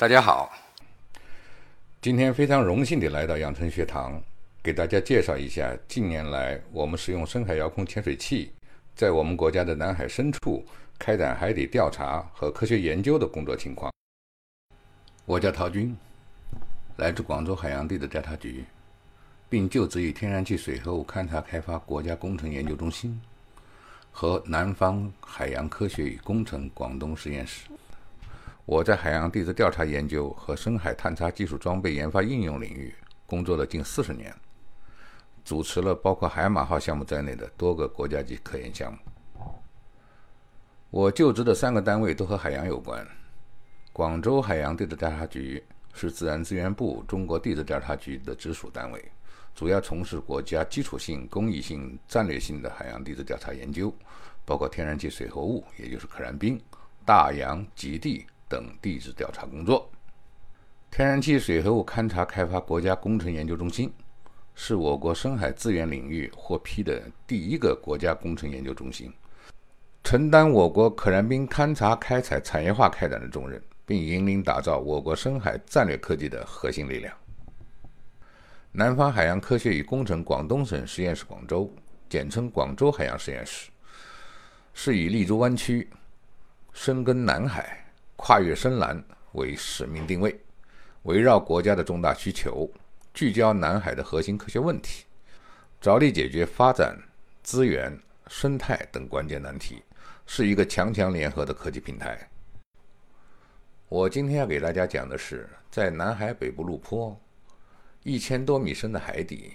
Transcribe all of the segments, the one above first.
大家好，今天非常荣幸地来到养成学堂，给大家介绍一下近年来我们使用深海遥控潜水器，在我们国家的南海深处开展海底调查和科学研究的工作情况。我叫陶军，来自广州海洋地质调查局，并就职于天然气水合物勘察开发国家工程研究中心和南方海洋科学与工程广东实验室。我在海洋地质调查研究和深海探查技术装备研发应用领域工作了近四十年，主持了包括海马号项目在内的多个国家级科研项目。我就职的三个单位都和海洋有关。广州海洋地质调查局是自然资源部中国地质调查局的直属单位，主要从事国家基础性、公益性、战略性的海洋地质调查研究，包括天然气水合物，也就是可燃冰、大洋极地。等地质调查工作。天然气水合物勘察开发国家工程研究中心是我国深海资源领域获批的第一个国家工程研究中心，承担我国可燃冰勘察开采产业化开展的重任，并引领打造我国深海战略科技的核心力量。南方海洋科学与工程广东省实验室（广州），简称广州海洋实验室，是以立足湾区、深耕南海。跨越深蓝为使命定位，围绕国家的重大需求，聚焦南海的核心科学问题，着力解决发展、资源、生态等关键难题，是一个强强联合的科技平台。我今天要给大家讲的是，在南海北部陆坡一千多米深的海底，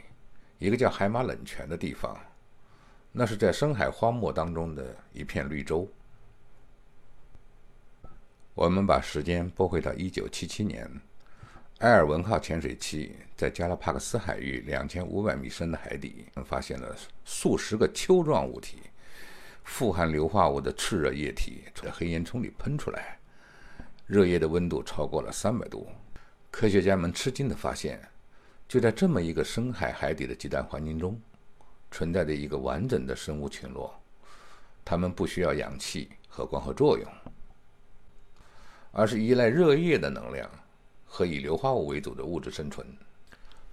一个叫海马冷泉的地方，那是在深海荒漠当中的一片绿洲。我们把时间拨回到1977年，埃尔文号潜水器在加拉帕克斯海域2500米深的海底，发现了数十个丘状物体，富含硫化物的炽热液体从黑烟囱里喷出来，热液的温度超过了300度。科学家们吃惊地发现，就在这么一个深海海底的极端环境中，存在着一个完整的生物群落，它们不需要氧气和光合作用。而是依赖热液的能量和以硫化物为主的物质生存。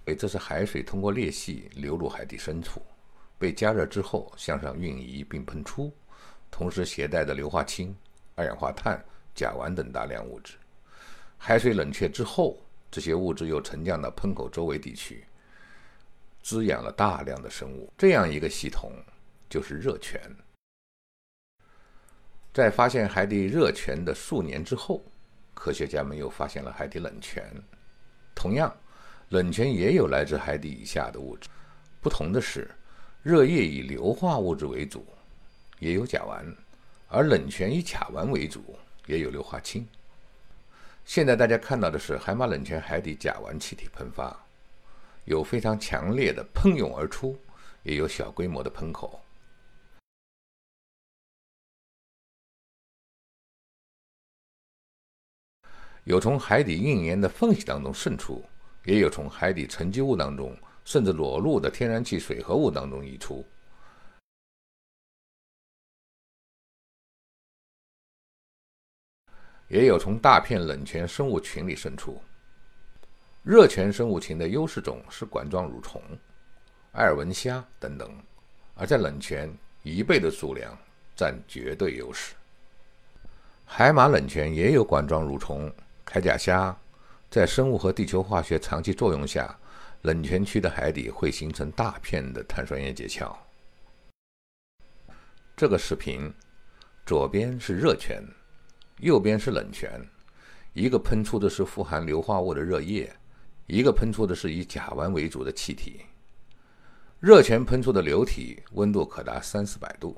诶，这是海水通过裂隙流入海底深处，被加热之后向上运移并喷出，同时携带的硫化氢、二氧化碳、甲烷等大量物质。海水冷却之后，这些物质又沉降到喷口周围地区，滋养了大量的生物。这样一个系统就是热泉。在发现海底热泉的数年之后。科学家们又发现了海底冷泉，同样，冷泉也有来自海底以下的物质。不同的是，热液以硫化物质为主，也有甲烷；而冷泉以甲烷为主，也有硫化氢。现在大家看到的是海马冷泉海底甲烷气体喷发，有非常强烈的喷涌而出，也有小规模的喷口。有从海底硬岩的缝隙当中渗出，也有从海底沉积物当中甚至裸露的天然气水合物当中溢出，也有从大片冷泉生物群里渗出。热泉生物群的优势种是管状蠕虫、埃尔文虾等等，而在冷泉，一倍的数量占绝对优势。海马冷泉也有管状蠕虫。铠甲虾在生物和地球化学长期作用下，冷泉区的海底会形成大片的碳酸盐结壳。这个视频左边是热泉，右边是冷泉，一个喷出的是富含硫化物的热液，一个喷出的是以甲烷为主的气体。热泉喷出的流体温度可达三四百度，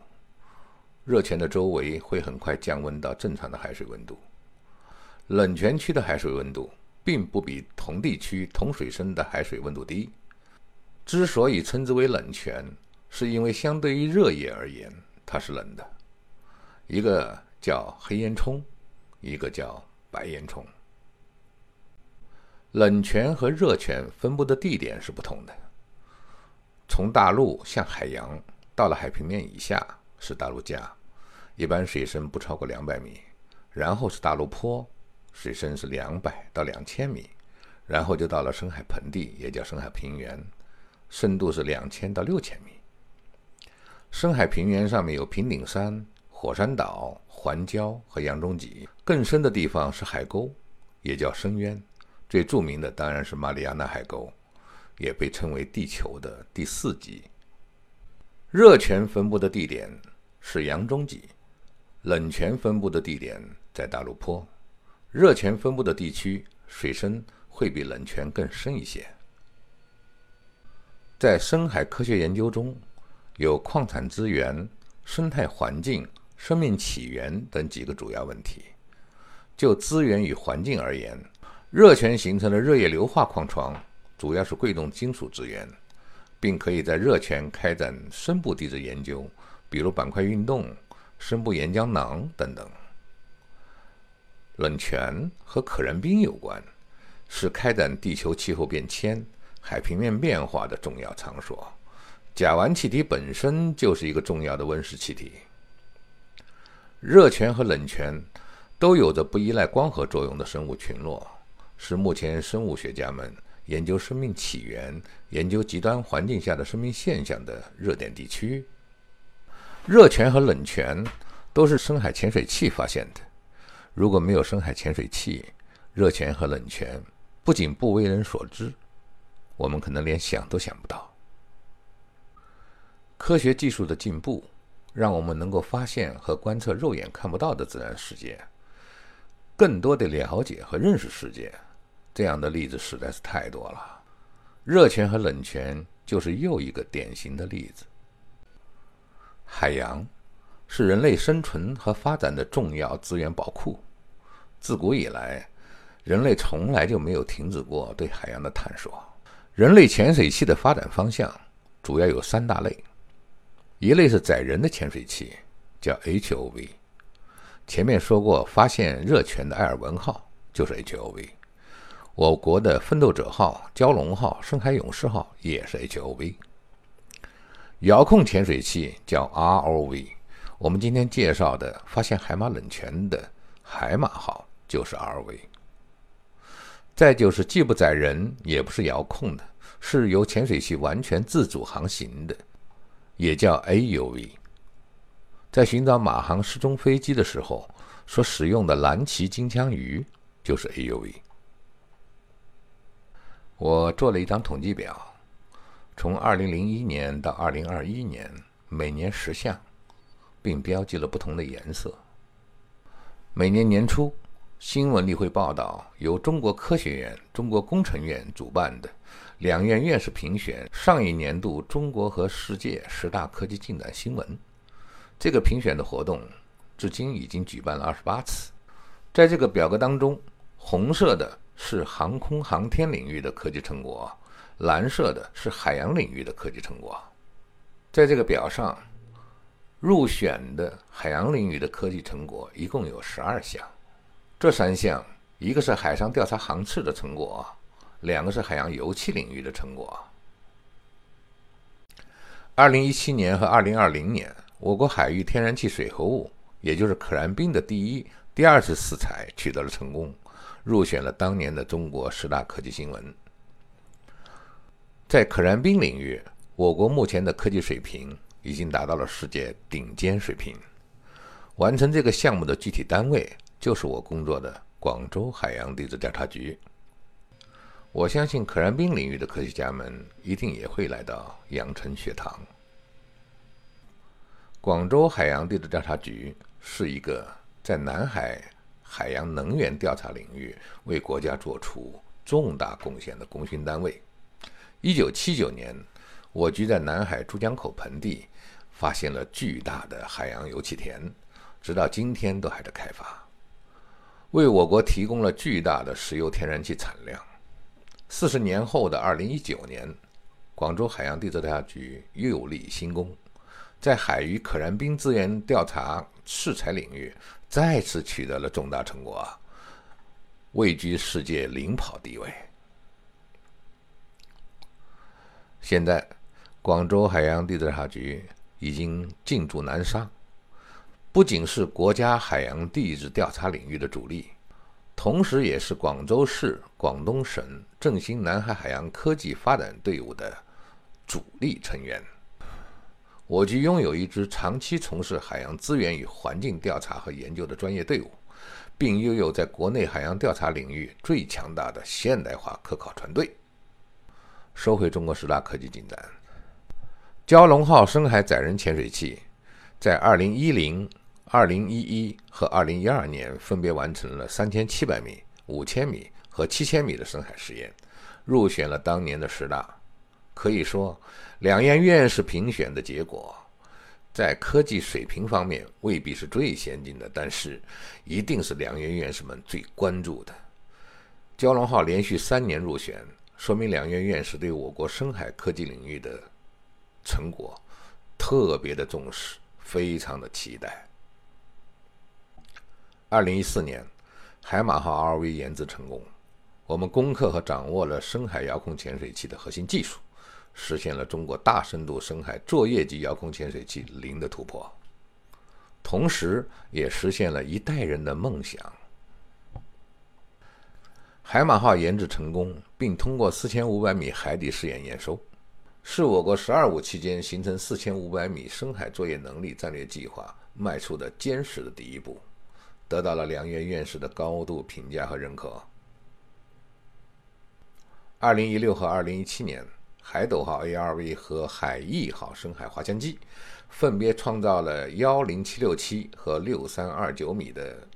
热泉的周围会很快降温到正常的海水温度。冷泉区的海水温度并不比同地区同水深的海水温度低。之所以称之为冷泉，是因为相对于热液而言，它是冷的。一个叫黑烟囱，一个叫白烟囱。冷泉和热泉分布的地点是不同的。从大陆向海洋，到了海平面以下是大陆架，一般水深不超过两百米，然后是大陆坡。水深是两百到两千米，然后就到了深海盆地，也叫深海平原，深度是两千到六千米。深海平原上面有平顶山、火山岛、环礁和洋中脊，更深的地方是海沟，也叫深渊。最著名的当然是马里亚纳海沟，也被称为地球的第四极。热泉分布的地点是洋中脊，冷泉分布的地点在大陆坡。热泉分布的地区水深会比冷泉更深一些。在深海科学研究中，有矿产资源、生态环境、生命起源等几个主要问题。就资源与环境而言，热泉形成的热液硫化矿床主要是贵重金属资源。并可以在热泉开展深部地质研究，比如板块运动、深部岩浆囊等等。冷泉和可燃冰有关，是开展地球气候变迁、海平面变化的重要场所。甲烷气体本身就是一个重要的温室气体。热泉和冷泉都有着不依赖光合作用的生物群落，是目前生物学家们。研究生命起源、研究极端环境下的生命现象的热点地区，热泉和冷泉都是深海潜水器发现的。如果没有深海潜水器，热泉和冷泉不仅不为人所知，我们可能连想都想不到。科学技术的进步，让我们能够发现和观测肉眼看不到的自然世界，更多的了解和认识世界。这样的例子实在是太多了，热泉和冷泉就是又一个典型的例子。海洋是人类生存和发展的重要资源宝库，自古以来，人类从来就没有停止过对海洋的探索。人类潜水器的发展方向主要有三大类，一类是载人的潜水器，叫 HOV。前面说过，发现热泉的埃尔文号就是 HOV。我国的奋斗者号、蛟龙号、深海勇士号也是 HOV，遥控潜水器叫 ROV。我们今天介绍的发现海马冷泉的海马号就是 ROV。再就是既不载人也不是遥控的，是由潜水器完全自主航行的，也叫 AUV。在寻找马航失踪飞机的时候所使用的蓝鳍金枪鱼就是 AUV。我做了一张统计表，从2001年到2021年，每年十项，并标记了不同的颜色。每年年初，新闻例会报道由中国科学院、中国工程院主办的两院院士评选上一年度中国和世界十大科技进展新闻。这个评选的活动至今已经举办了二十八次。在这个表格当中，红色的。是航空航天领域的科技成果，蓝色的是海洋领域的科技成果。在这个表上，入选的海洋领域的科技成果一共有十二项。这三项，一个是海上调查航次的成果，两个是海洋油气领域的成果。二零一七年和二零二零年，我国海域天然气水合物，也就是可燃冰的第一、第二次试采取得了成功。入选了当年的中国十大科技新闻。在可燃冰领域，我国目前的科技水平已经达到了世界顶尖水平。完成这个项目的具体单位就是我工作的广州海洋地质调查局。我相信可燃冰领域的科学家们一定也会来到阳澄学堂。广州海洋地质调查局是一个在南海。海洋能源调查领域为国家做出重大贡献的功勋单位。一九七九年，我局在南海珠江口盆地发现了巨大的海洋油气田，直到今天都还在开发，为我国提供了巨大的石油天然气产量。四十年后的二零一九年，广州海洋地质调查局又立新功，在海域可燃冰资源调查试采领域。再次取得了重大成果，位居世界领跑地位。现在，广州海洋地质调查局已经进驻南沙，不仅是国家海洋地质调查领域的主力，同时也是广州市、广东省振兴南海海洋科技发展队伍的主力成员。我局拥有一支长期从事海洋资源与环境调查和研究的专业队伍，并拥有在国内海洋调查领域最强大的现代化科考船队。收回中国十大科技进展，蛟龙号深海载人潜水器在2010。二零一二零一和二零一二年分别完成了三千七百米、五千米和七千米的深海实验，入选了当年的十大。可以说，两院院士评选的结果，在科技水平方面未必是最先进的，但是一定是两院院士们最关注的。蛟龙号连续三年入选，说明两院院士对我国深海科技领域的成果特别的重视，非常的期待。二零一四年，海马号 RV 研制成功，我们攻克和掌握了深海遥控潜水器的核心技术，实现了中国大深度深海作业级遥控潜水器零的突破，同时也实现了一代人的梦想。海马号研制成功，并通过四千五百米海底试验验收，是我国“十二五”期间形成四千五百米深海作业能力战略计划迈出的坚实的第一步。得到了梁院院士的高度评价和认可。二零一六和二零一七年，海斗号 ARV 和海翼号深海滑翔机分别创造了幺零七六七和六三二九米的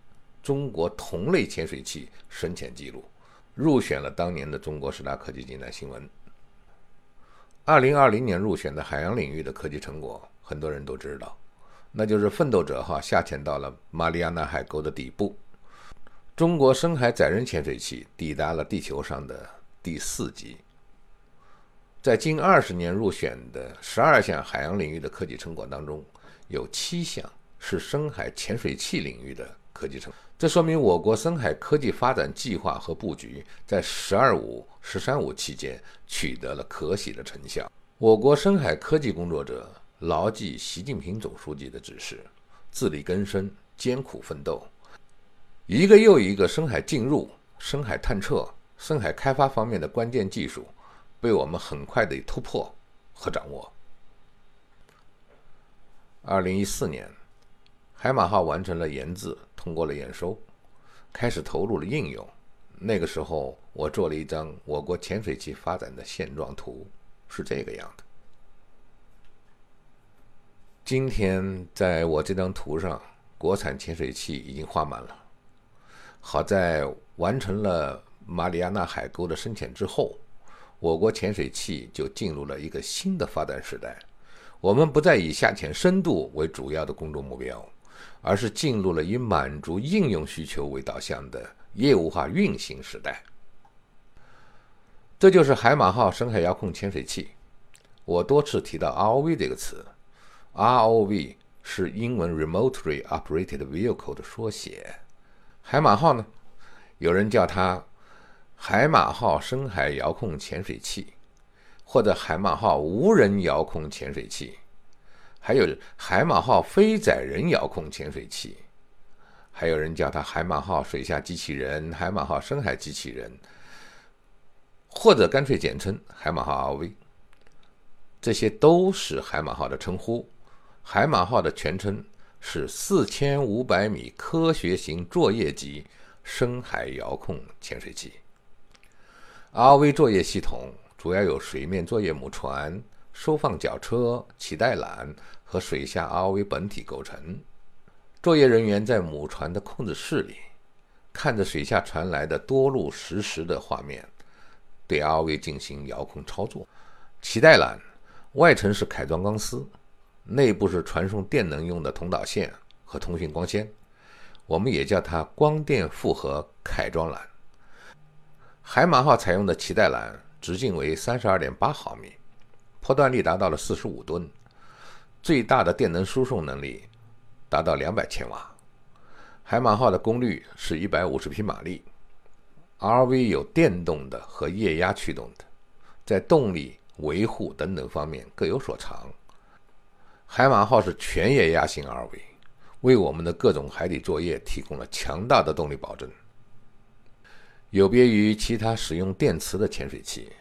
中国同类潜水器深潜记录，入选了当年的中国十大科技进展新闻。二零二零年入选的海洋领域的科技成果，很多人都知道。那就是奋斗者号下潜到了马里亚纳海沟的底部，中国深海载人潜水器抵达了地球上的第四级。在近二十年入选的十二项海洋领域的科技成果当中，有七项是深海潜水器领域的科技成果。这说明我国深海科技发展计划和布局在“十二五”“十三五”期间取得了可喜的成效。我国深海科技工作者。牢记习近平总书记的指示，自力更生，艰苦奋斗，一个又一个深海进入、深海探测、深海开发方面的关键技术，被我们很快的突破和掌握。二零一四年，海马号完成了研制，通过了验收，开始投入了应用。那个时候，我做了一张我国潜水器发展的现状图，是这个样的。今天在我这张图上，国产潜水器已经画满了。好在完成了马里亚纳海沟的深潜之后，我国潜水器就进入了一个新的发展时代。我们不再以下潜深度为主要的工作目标，而是进入了以满足应用需求为导向的业务化运行时代。这就是海马号深海遥控潜水器。我多次提到 ROV 这个词。ROV 是英文 Remotely Operated Vehicle 的缩写。海马号呢，有人叫它海马号深海遥控潜水器，或者海马号无人遥控潜水器，还有海马号非载人遥控潜水器，还有人叫它海马号水下机器人、海马号深海机器人，或者干脆简称海马号 ROV。这些都是海马号的称呼。海马号的全称是四千五百米科学型作业级深海遥控潜水器。ROV 作业系统主要有水面作业母船、收放脚车、脐带缆和水下 ROV 本体构成。作业人员在母船的控制室里，看着水下传来的多路实时的画面，对 ROV 进行遥控操作。脐带缆外层是凯装钢丝。内部是传送电能用的通导线和通讯光纤，我们也叫它光电复合凯装缆。海马号采用的脐带缆直径为三十二点八毫米，破断力达到了四十五吨，最大的电能输送能力达到两百千瓦。海马号的功率是一百五十匹马力。RV 有电动的和液压驱动的，在动力、维护等等方面各有所长。海马号是全液压型 RV，为我们的各种海底作业提供了强大的动力保证。有别于其他使用电磁的潜水器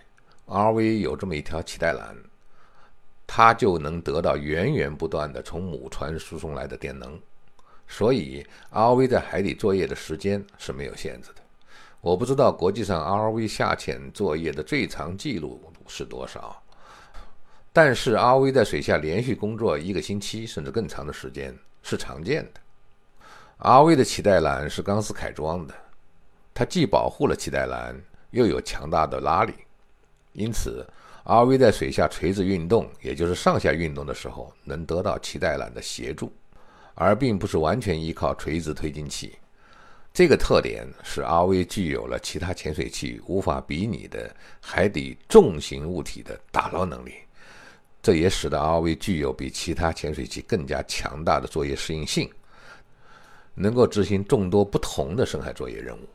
，RV 有这么一条脐带缆，它就能得到源源不断的从母船输送来的电能，所以 RV 在海底作业的时间是没有限制的。我不知道国际上 RV 下潜作业的最长记录是多少，但是阿威在水下连续工作一个星期甚至更长的时间是常见的。阿威的脐带缆是钢丝凯装的。它既保护了脐带缆，又有强大的拉力，因此阿威在水下垂直运动，也就是上下运动的时候，能得到脐带缆的协助，而并不是完全依靠垂直推进器。这个特点使阿威具有了其他潜水器无法比拟的海底重型物体的打捞能力，这也使得 RV 具有比其他潜水器更加强大的作业适应性，能够执行众多不同的深海作业任务。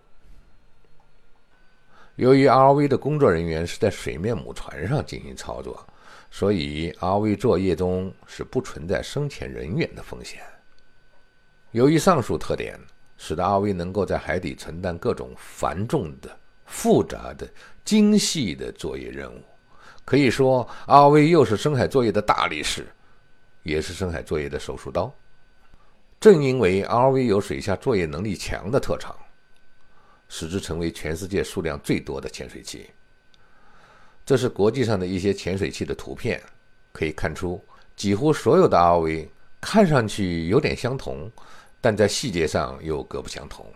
由于 RV 的工作人员是在水面母船上进行操作，所以 RV 作业中是不存在深潜人员的风险。由于上述特点，使得 RV 能够在海底承担各种繁重的、复杂的、精细的作业任务。可以说，RV 又是深海作业的大力士，也是深海作业的手术刀。正因为 RV 有水下作业能力强的特长。使之成为全世界数量最多的潜水器。这是国际上的一些潜水器的图片，可以看出，几乎所有的 RV 看上去有点相同，但在细节上又各不相同。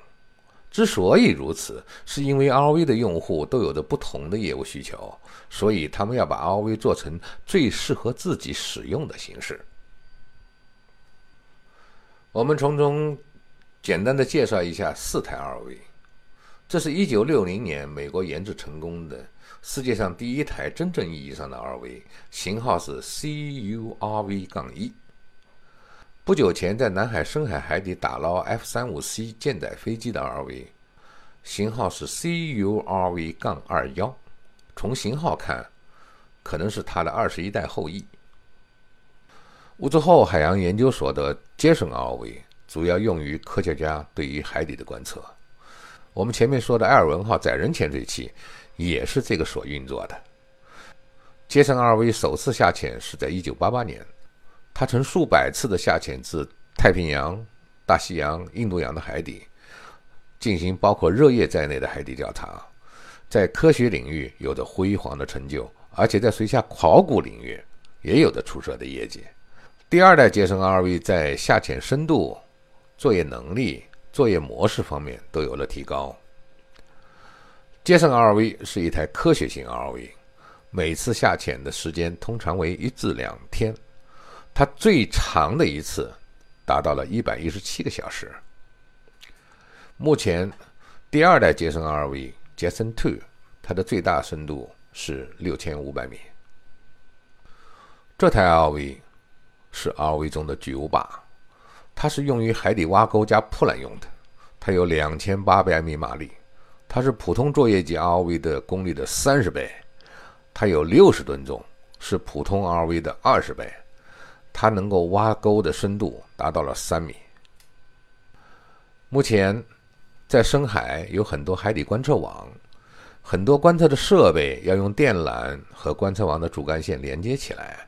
之所以如此，是因为 RV 的用户都有着不同的业务需求，所以他们要把 RV 做成最适合自己使用的形式。我们从中简单的介绍一下四台 RV。这是一九六零年美国研制成功的世界上第一台真正意义上的 RV，型号是 CURV-1。杠不久前在南海深海海底打捞 F 三五 C 舰载飞机的 RV，型号是 CURV-21。杠从型号看，可能是它的二十一代后裔。乌兹后海洋研究所的杰森 RV 主要用于科学家对于海底的观测。我们前面说的“艾尔文号”载人潜水器也是这个所运作的。杰森 RV 首次下潜是在1988年，他曾数百次的下潜至太平洋、大西洋、印度洋的海底，进行包括热液在内的海底调查，在科学领域有着辉煌的成就，而且在水下考古领域也有着出色的业绩。第二代杰森 RV 在下潜深度、作业能力。作业模式方面都有了提高。杰森 RV 是一台科学型 RV，每次下潜的时间通常为一至两天，它最长的一次达到了一百一十七个小时。目前，第二代杰森 RV 杰森 Two，它的最大深度是六千五百米。这台 RV 是 RV 中的巨无霸。它是用于海底挖沟加铺缆用的，它有两千八百米马力，它是普通作业级 R V 的功率的三十倍，它有六十吨重，是普通 R V 的二十倍，它能够挖沟的深度达到了三米。目前，在深海有很多海底观测网，很多观测的设备要用电缆和观测网的主干线连接起来。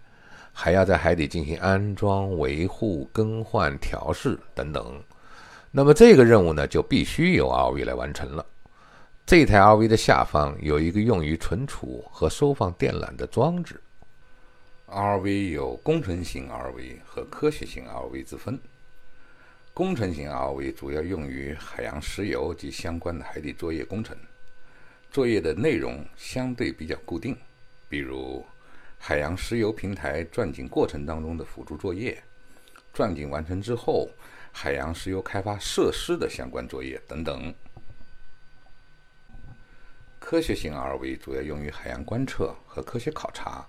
还要在海底进行安装、维护、更换、调试等等，那么这个任务呢，就必须由 RV 来完成了。这台 RV 的下方有一个用于存储和收放电缆的装置。RV 有工程型 RV 和科学型 RV 之分。工程型 RV 主要用于海洋石油及相关的海底作业工程，作业的内容相对比较固定，比如。海洋石油平台钻井过程当中的辅助作业，钻井完成之后，海洋石油开发设施的相关作业等等。科学型 RV 主要用于海洋观测和科学考察，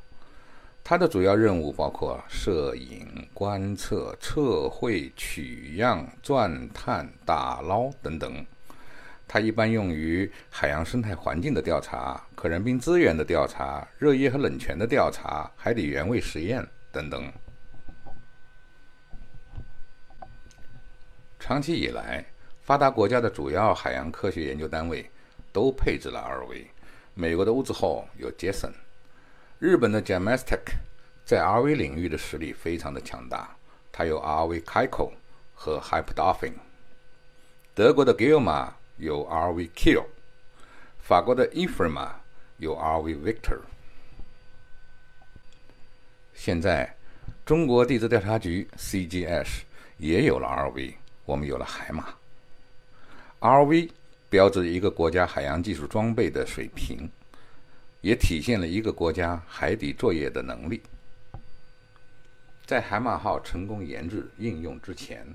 它的主要任务包括摄影、观测、测绘、取样、钻探、打捞等等。它一般用于海洋生态环境的调查、可燃冰资源的调查、热液和冷泉的调查、海底原位实验等等。长期以来，发达国家的主要海洋科学研究单位都配置了 ROV。美国的屋子后有 Jason，日本的 Jamastic 在 RV 领域的实力非常的强大，它有 RV Kaiko 和 Hyper Dolphin。德国的 Gilma 有 RV KILL，法国的 Ifrima 有 RV Victor。现在，中国地质调查局 CGS 也有了 RV，我们有了海马。RV 标志一个国家海洋技术装备的水平，也体现了一个国家海底作业的能力。在海马号成功研制应用之前，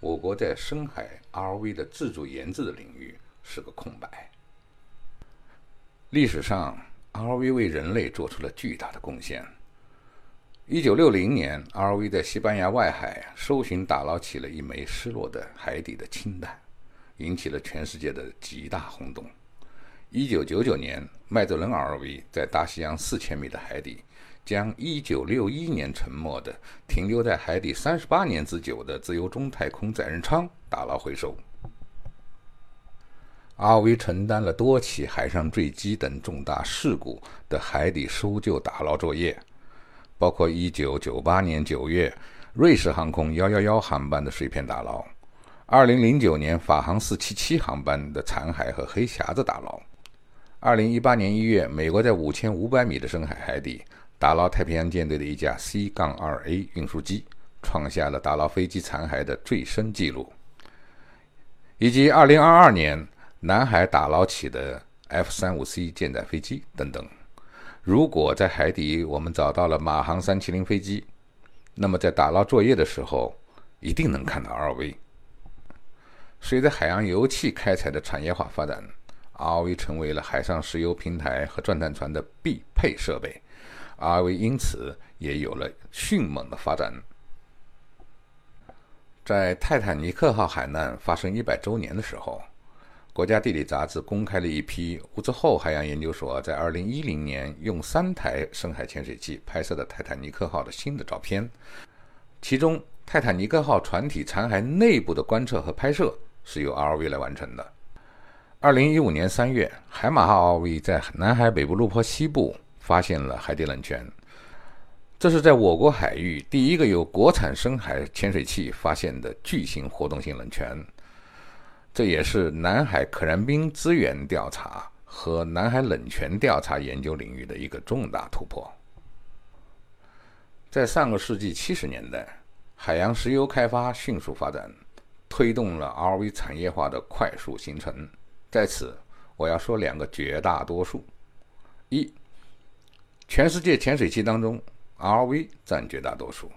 我国在深海 ROV 的自主研制的领域是个空白。历史上，ROV 为人类做出了巨大的贡献。一九六零年，ROV 在西班牙外海搜寻打捞起了一枚失落的海底的氢弹，引起了全世界的极大轰动。一九九九年，麦哲伦 R V 在大西洋四千米的海底，将一九六一年沉没的、停留在海底三十八年之久的自由中太空载人舱打捞回收。ROV 承担了多起海上坠机等重大事故的海底搜救打捞作业。包括1998年9月瑞士航空111航班的碎片打捞，2009年法航477航班的残骸和黑匣子打捞，2018年1月美国在5500米的深海海底打捞太平洋舰队的一架 C 杠 2A 运输机，创下了打捞飞机残骸的最深纪录，以及2022年南海打捞起的 F-35C 舰载飞机等等。如果在海底我们找到了马航三七零飞机，那么在打捞作业的时候，一定能看到 RV。随着海洋油气开采的产业化发展 RV 成为了海上石油平台和钻探船的必配设备，RV 因此也有了迅猛的发展。在泰坦尼克号海难发生一百周年的时候。国家地理杂志公开了一批乌兹后海洋研究所在2010年用三台深海潜水器拍摄的泰坦尼克号的新的照片，其中泰坦尼克号船体残骸内部的观测和拍摄是由 RV 来完成的。2015年3月，海马号 R V 在南海北部陆坡西部发现了海底冷泉，这是在我国海域第一个由国产深海潜水器发现的巨型活动性冷泉。这也是南海可燃冰资源调查和南海冷泉调查研究领域的一个重大突破。在上个世纪七十年代，海洋石油开发迅速发展，推动了 R V 产业化的快速形成。在此，我要说两个绝大多数：一，全世界潜水器当中，R V 占绝大多数；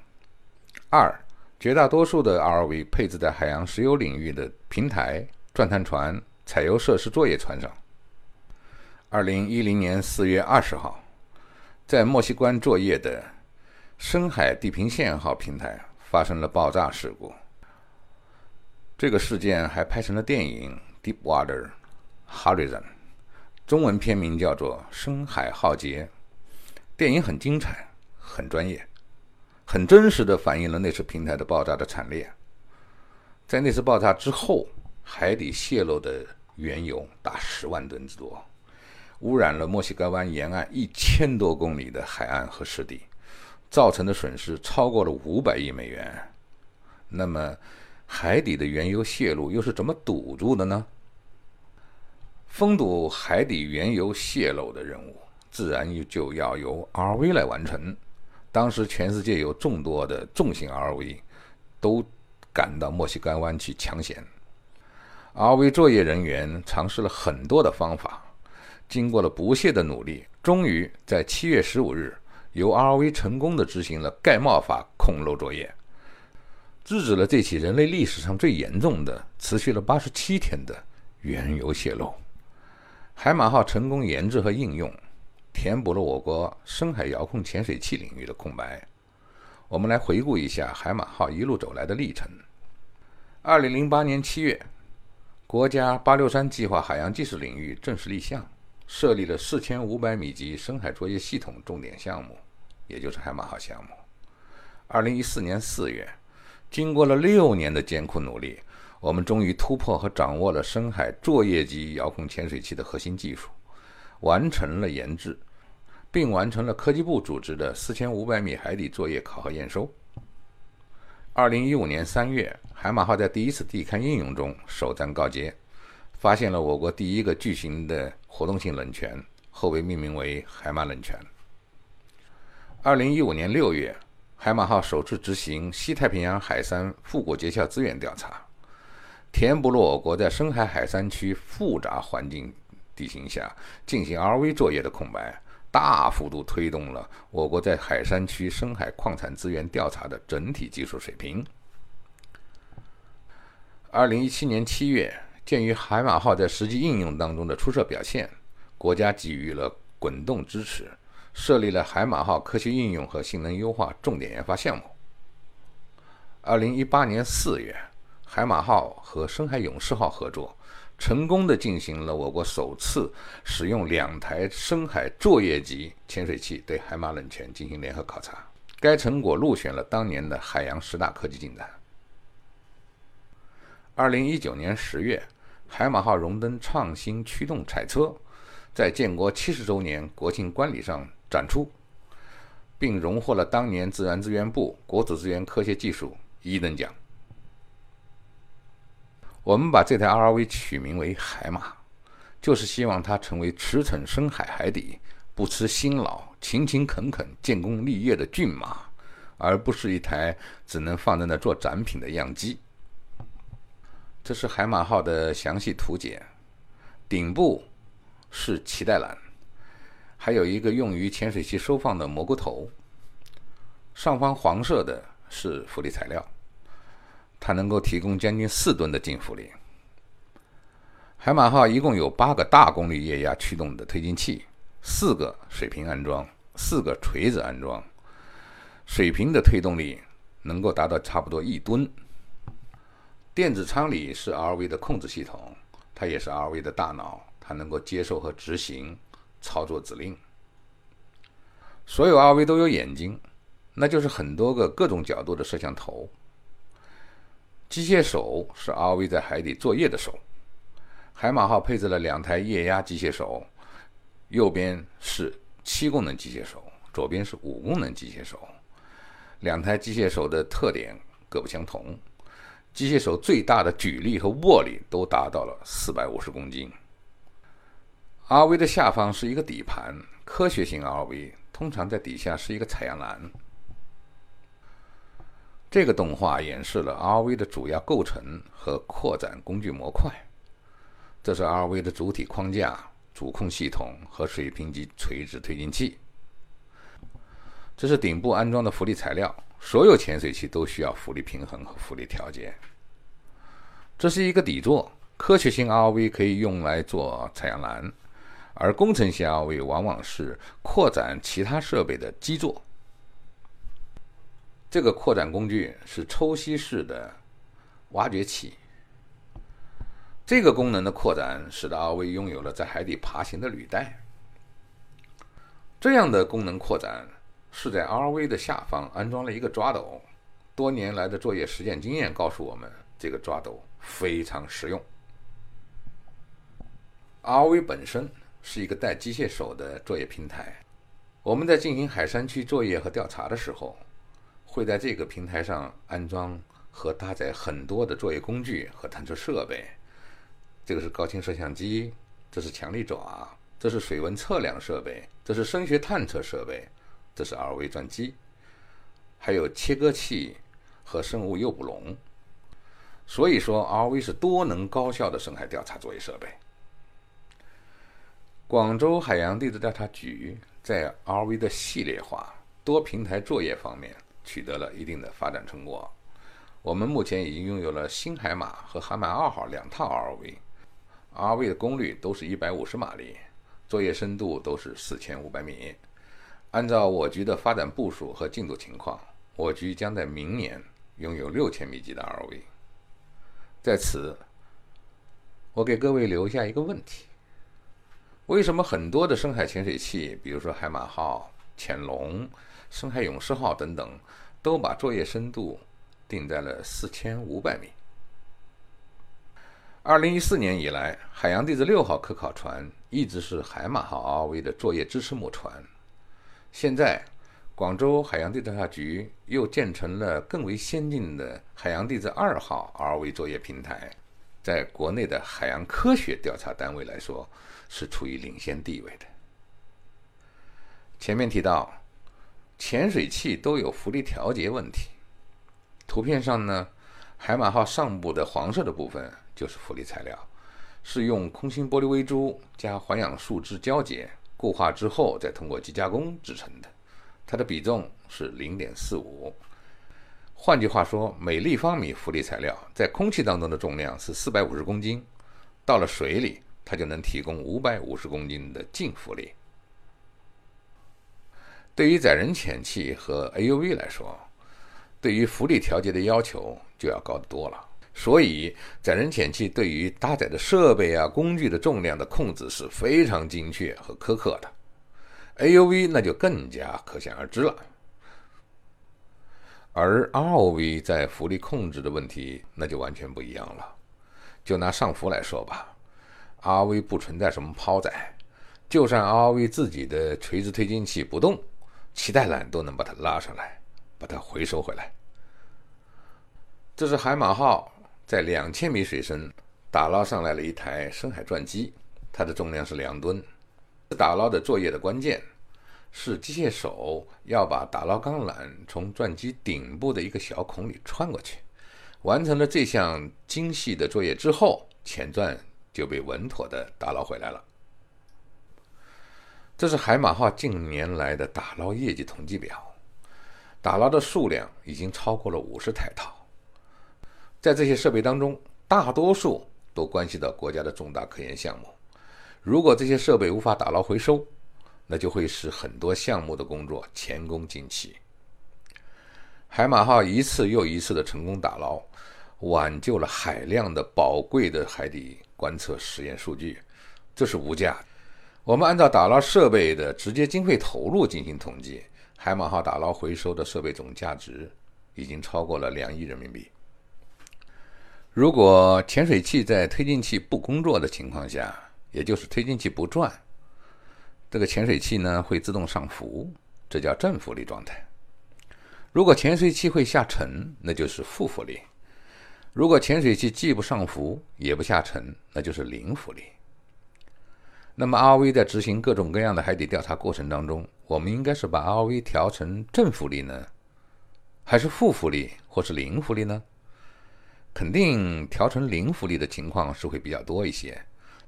二。绝大多数的 R V 配置在海洋石油领域的平台、钻探船、采油设施作业船上。二零一零年四月二十号，在墨西哥湾作业的深海地平线号平台发生了爆炸事故。这个事件还拍成了电影《Deepwater Horizon》，中文片名叫做《深海浩劫》。电影很精彩，很专业。很真实的反映了那次平台的爆炸的惨烈。在那次爆炸之后，海底泄漏的原油达十万吨之多，污染了墨西哥湾沿岸一千多公里的海岸和湿地，造成的损失超过了五百亿美元。那么，海底的原油泄漏又是怎么堵住的呢？封堵海底原油泄漏的任务，自然就要由 RV 来完成。当时，全世界有众多的重型 R V 都赶到墨西哥湾去抢险。R V 作业人员尝试了很多的方法，经过了不懈的努力，终于在七月十五日，由 R V 成功的执行了盖帽法控漏作业，制止了这起人类历史上最严重的、持续了八十七天的原油泄漏。海马号成功研制和应用。填补了我国深海遥控潜水器领域的空白。我们来回顾一下海马号一路走来的历程。二零零八年七月，国家八六三计划海洋技术领域正式立项，设立了四千五百米级深海作业系统重点项目，也就是海马号项目。二零一四年四月，经过了六年的艰苦努力，我们终于突破和掌握了深海作业级遥控潜水器的核心技术，完成了研制，并完成了科技部组织的四千五百米海底作业考核验收。二零一五年三月，海马号在第一次地勘应用中首战告捷，发现了我国第一个巨型的活动性冷泉，后被命名为海马冷泉。二零一五年六月，海马号首次执行西太平洋海山复古结壳资源调查，填补了我国在深海海山区复杂环境地形下进行 RV 作业的空白。大幅度推动了我国在海山区深海矿产资源调查的整体技术水平。二零一七年七月，鉴于海马号在实际应用当中的出色表现，国家给予了滚动支持，设立了海马号科学应用和性能优化重点研发项目。二零一八年四月，海马号和深海勇士号合作。成功的进行了我国首次使用两台深海作业级潜水器对海马冷泉进行联合考察，该成果入选了当年的海洋十大科技进展。二零一九年十月，海马号荣登创新驱动彩车，在建国七十周年国庆观礼上展出，并荣获了当年自然资源部国土资源科学技术一等奖。我们把这台 R V 取名为“海马”，就是希望它成为驰骋深海海底、不辞辛劳、勤勤恳恳建功立业的骏马，而不是一台只能放在那做展品的样机。这是海马号的详细图解，顶部是脐带缆，还有一个用于潜水器收放的蘑菇头。上方黄色的是浮力材料。它能够提供将近四吨的净浮力。海马号一共有八个大功率液压驱动的推进器，四个水平安装，四个锤子安装。水平的推动力能够达到差不多一吨。电子舱里是 RV 的控制系统，它也是 RV 的大脑，它能够接受和执行操作指令。所有 RV 都有眼睛，那就是很多个各种角度的摄像头。机械手是 RV 在海底作业的手。海马号配置了两台液压机械手，右边是七功能机械手，左边是五功能机械手。两台机械手的特点各不相同。机械手最大的举力和握力都达到了四百五十公斤。RV 的下方是一个底盘，科学型 RV 通常在底下是一个采样栏。这个动画演示了 RV 的主要构成和扩展工具模块。这是 RV 的主体框架、主控系统和水平级垂直推进器。这是顶部安装的浮力材料，所有潜水器都需要浮力平衡和浮力调节。这是一个底座，科学性 RV 可以用来做采样栏，而工程性 RV 往往是扩展其他设备的基座。这个扩展工具是抽吸式的挖掘器。这个功能的扩展使得 RV 拥有了在海底爬行的履带。这样的功能扩展是在 RV 的下方安装了一个抓斗。多年来的作业实践经验告诉我们，这个抓斗非常实用。RV 本身是一个带机械手的作业平台。我们在进行海山区作业和调查的时候。会在这个平台上安装和搭载很多的作业工具和探测设备。这个是高清摄像机，这是强力爪，这是水温测量设备，这是声学探测设备，这是 RV 转机，还有切割器和生物诱捕笼。所以说，RV 是多能高效的深海调查作业设备。广州海洋地质调查局在 RV 的系列化、多平台作业方面。取得了一定的发展成果。我们目前已经拥有了新海马和海马二号两套 RV，RV 的功率都是一百五十马力，作业深度都是四千五百米。按照我局的发展部署和进度情况，我局将在明年拥有六千米级的 RV。在此，我给各位留下一个问题：为什么很多的深海潜水器，比如说海马号、潜龙？深海勇士号等等，都把作业深度定在了四千五百米。二零一四年以来，海洋地质六号科考船一直是海马号 R V 的作业支持母船。现在，广州海洋地质调查局又建成了更为先进的海洋地质二号 R V 作业平台，在国内的海洋科学调查单位来说，是处于领先地位的。前面提到，潜水器都有浮力调节问题。图片上呢，海马号上部的黄色的部分就是浮力材料，是用空心玻璃微珠加环氧树脂胶结固化之后，再通过机加工制成的。它的比重是零点四五。换句话说，每立方米浮力材料在空气当中的重量是四百五十公斤，到了水里，它就能提供五百五十公斤的净浮力。对于载人潜器和 AUV 来说，对于浮力调节的要求就要高得多了。所以，载人潜器对于搭载的设备啊、工具的重量的控制是非常精确和苛刻的。AUV 那就更加可想而知了。而 ROV 在浮力控制的问题那就完全不一样了。就拿上浮来说吧，ROV 不存在什么抛载，就算 ROV 自己的垂直推进器不动。脐带缆都能把它拉上来，把它回收回来。这是海马号在两千米水深打捞上来了一台深海钻机，它的重量是两吨。打捞的作业的关键是机械手要把打捞钢缆从钻机顶部的一个小孔里穿过去。完成了这项精细的作业之后，前钻就被稳妥地打捞回来了。这是海马号近年来的打捞业绩统计表，打捞的数量已经超过了五十台套。在这些设备当中，大多数都关系到国家的重大科研项目。如果这些设备无法打捞回收，那就会使很多项目的工作前功尽弃。海马号一次又一次的成功打捞，挽救了海量的宝贵的海底观测实验数据，这是无价。我们按照打捞设备的直接经费投入进行统计，海马号打捞回收的设备总价值已经超过了两亿人民币。如果潜水器在推进器不工作的情况下，也就是推进器不转，这个潜水器呢会自动上浮，这叫正浮力状态。如果潜水器会下沉，那就是负浮力。如果潜水器既不上浮也不下沉，那就是零浮力。那么 R V 在执行各种各样的海底调查过程当中，我们应该是把 R V 调成正浮力呢，还是负浮力，或是零浮力呢？肯定调成零浮力的情况是会比较多一些，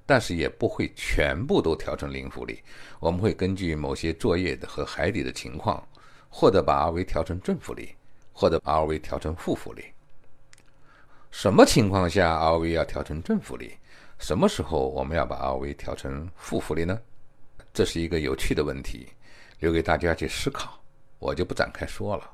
但是也不会全部都调成零浮力。我们会根据某些作业的和海底的情况，或者把 R V 调成正浮力，或者把 R V 调成负浮力。什么情况下 R V 要调成正浮力？什么时候我们要把 ROV 调成负浮力呢？这是一个有趣的问题，留给大家去思考，我就不展开说了。